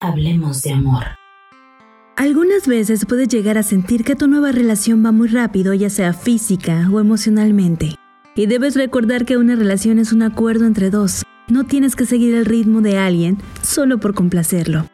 Hablemos de amor. Algunas veces puedes llegar a sentir que tu nueva relación va muy rápido, ya sea física o emocionalmente. Y debes recordar que una relación es un acuerdo entre dos. No tienes que seguir el ritmo de alguien solo por complacerlo.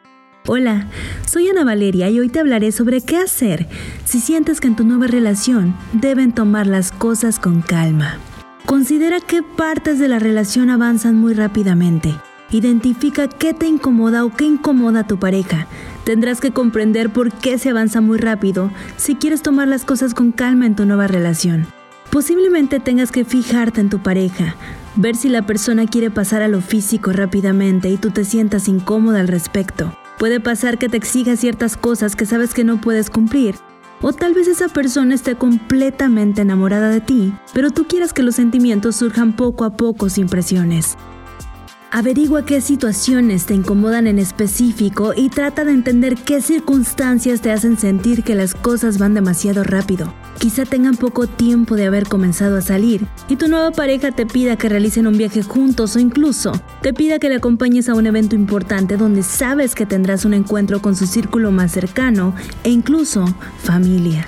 Hola, soy Ana Valeria y hoy te hablaré sobre qué hacer si sientes que en tu nueva relación deben tomar las cosas con calma. Considera qué partes de la relación avanzan muy rápidamente. Identifica qué te incomoda o qué incomoda a tu pareja. Tendrás que comprender por qué se avanza muy rápido si quieres tomar las cosas con calma en tu nueva relación. Posiblemente tengas que fijarte en tu pareja, ver si la persona quiere pasar a lo físico rápidamente y tú te sientas incómoda al respecto. Puede pasar que te exija ciertas cosas que sabes que no puedes cumplir. O tal vez esa persona esté completamente enamorada de ti, pero tú quieras que los sentimientos surjan poco a poco sin presiones. Averigua qué situaciones te incomodan en específico y trata de entender qué circunstancias te hacen sentir que las cosas van demasiado rápido. Quizá tengan poco tiempo de haber comenzado a salir y tu nueva pareja te pida que realicen un viaje juntos o incluso te pida que le acompañes a un evento importante donde sabes que tendrás un encuentro con su círculo más cercano e incluso familia.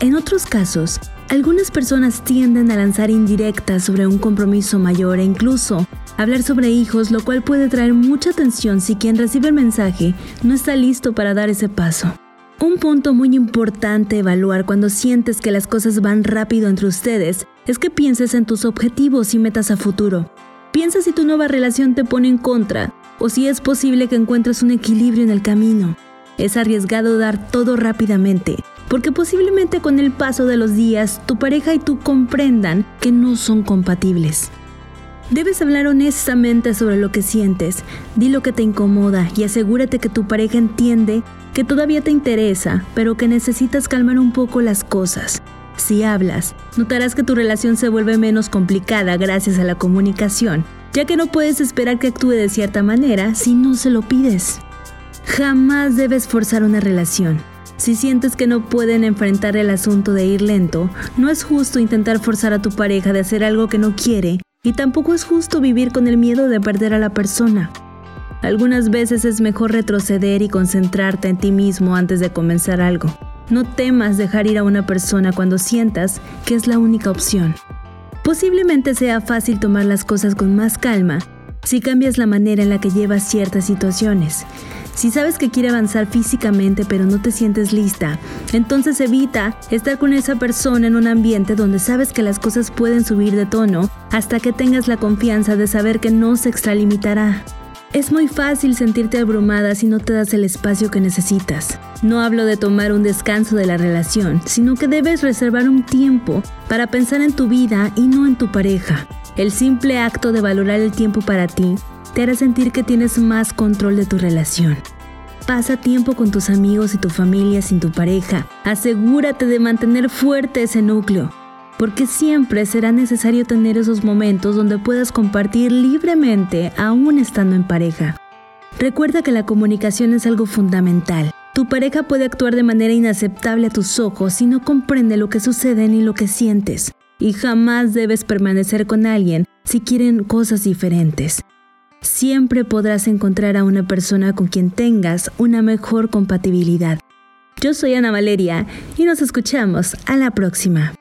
En otros casos, algunas personas tienden a lanzar indirectas sobre un compromiso mayor e incluso hablar sobre hijos, lo cual puede traer mucha atención si quien recibe el mensaje no está listo para dar ese paso. Un punto muy importante evaluar cuando sientes que las cosas van rápido entre ustedes es que pienses en tus objetivos y metas a futuro. Piensa si tu nueva relación te pone en contra o si es posible que encuentres un equilibrio en el camino. Es arriesgado dar todo rápidamente, porque posiblemente con el paso de los días tu pareja y tú comprendan que no son compatibles. Debes hablar honestamente sobre lo que sientes, di lo que te incomoda y asegúrate que tu pareja entiende que todavía te interesa, pero que necesitas calmar un poco las cosas. Si hablas, notarás que tu relación se vuelve menos complicada gracias a la comunicación, ya que no puedes esperar que actúe de cierta manera si no se lo pides. Jamás debes forzar una relación. Si sientes que no pueden enfrentar el asunto de ir lento, no es justo intentar forzar a tu pareja de hacer algo que no quiere y tampoco es justo vivir con el miedo de perder a la persona. Algunas veces es mejor retroceder y concentrarte en ti mismo antes de comenzar algo. No temas dejar ir a una persona cuando sientas que es la única opción. Posiblemente sea fácil tomar las cosas con más calma si cambias la manera en la que llevas ciertas situaciones. Si sabes que quiere avanzar físicamente pero no te sientes lista, entonces evita estar con esa persona en un ambiente donde sabes que las cosas pueden subir de tono hasta que tengas la confianza de saber que no se extralimitará. Es muy fácil sentirte abrumada si no te das el espacio que necesitas. No hablo de tomar un descanso de la relación, sino que debes reservar un tiempo para pensar en tu vida y no en tu pareja. El simple acto de valorar el tiempo para ti te hará sentir que tienes más control de tu relación. Pasa tiempo con tus amigos y tu familia sin tu pareja. Asegúrate de mantener fuerte ese núcleo, porque siempre será necesario tener esos momentos donde puedas compartir libremente aún estando en pareja. Recuerda que la comunicación es algo fundamental. Tu pareja puede actuar de manera inaceptable a tus ojos si no comprende lo que sucede ni lo que sientes. Y jamás debes permanecer con alguien si quieren cosas diferentes siempre podrás encontrar a una persona con quien tengas una mejor compatibilidad. Yo soy Ana Valeria y nos escuchamos a la próxima.